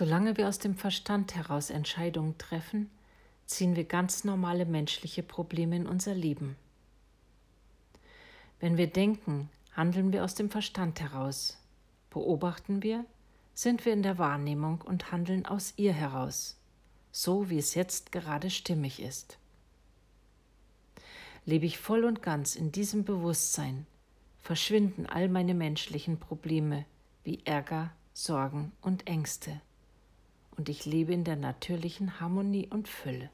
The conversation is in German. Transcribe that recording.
Solange wir aus dem Verstand heraus Entscheidungen treffen, ziehen wir ganz normale menschliche Probleme in unser Leben. Wenn wir denken, handeln wir aus dem Verstand heraus. Beobachten wir, sind wir in der Wahrnehmung und handeln aus ihr heraus, so wie es jetzt gerade stimmig ist. Lebe ich voll und ganz in diesem Bewusstsein, verschwinden all meine menschlichen Probleme wie Ärger, Sorgen und Ängste, und ich lebe in der natürlichen Harmonie und Fülle.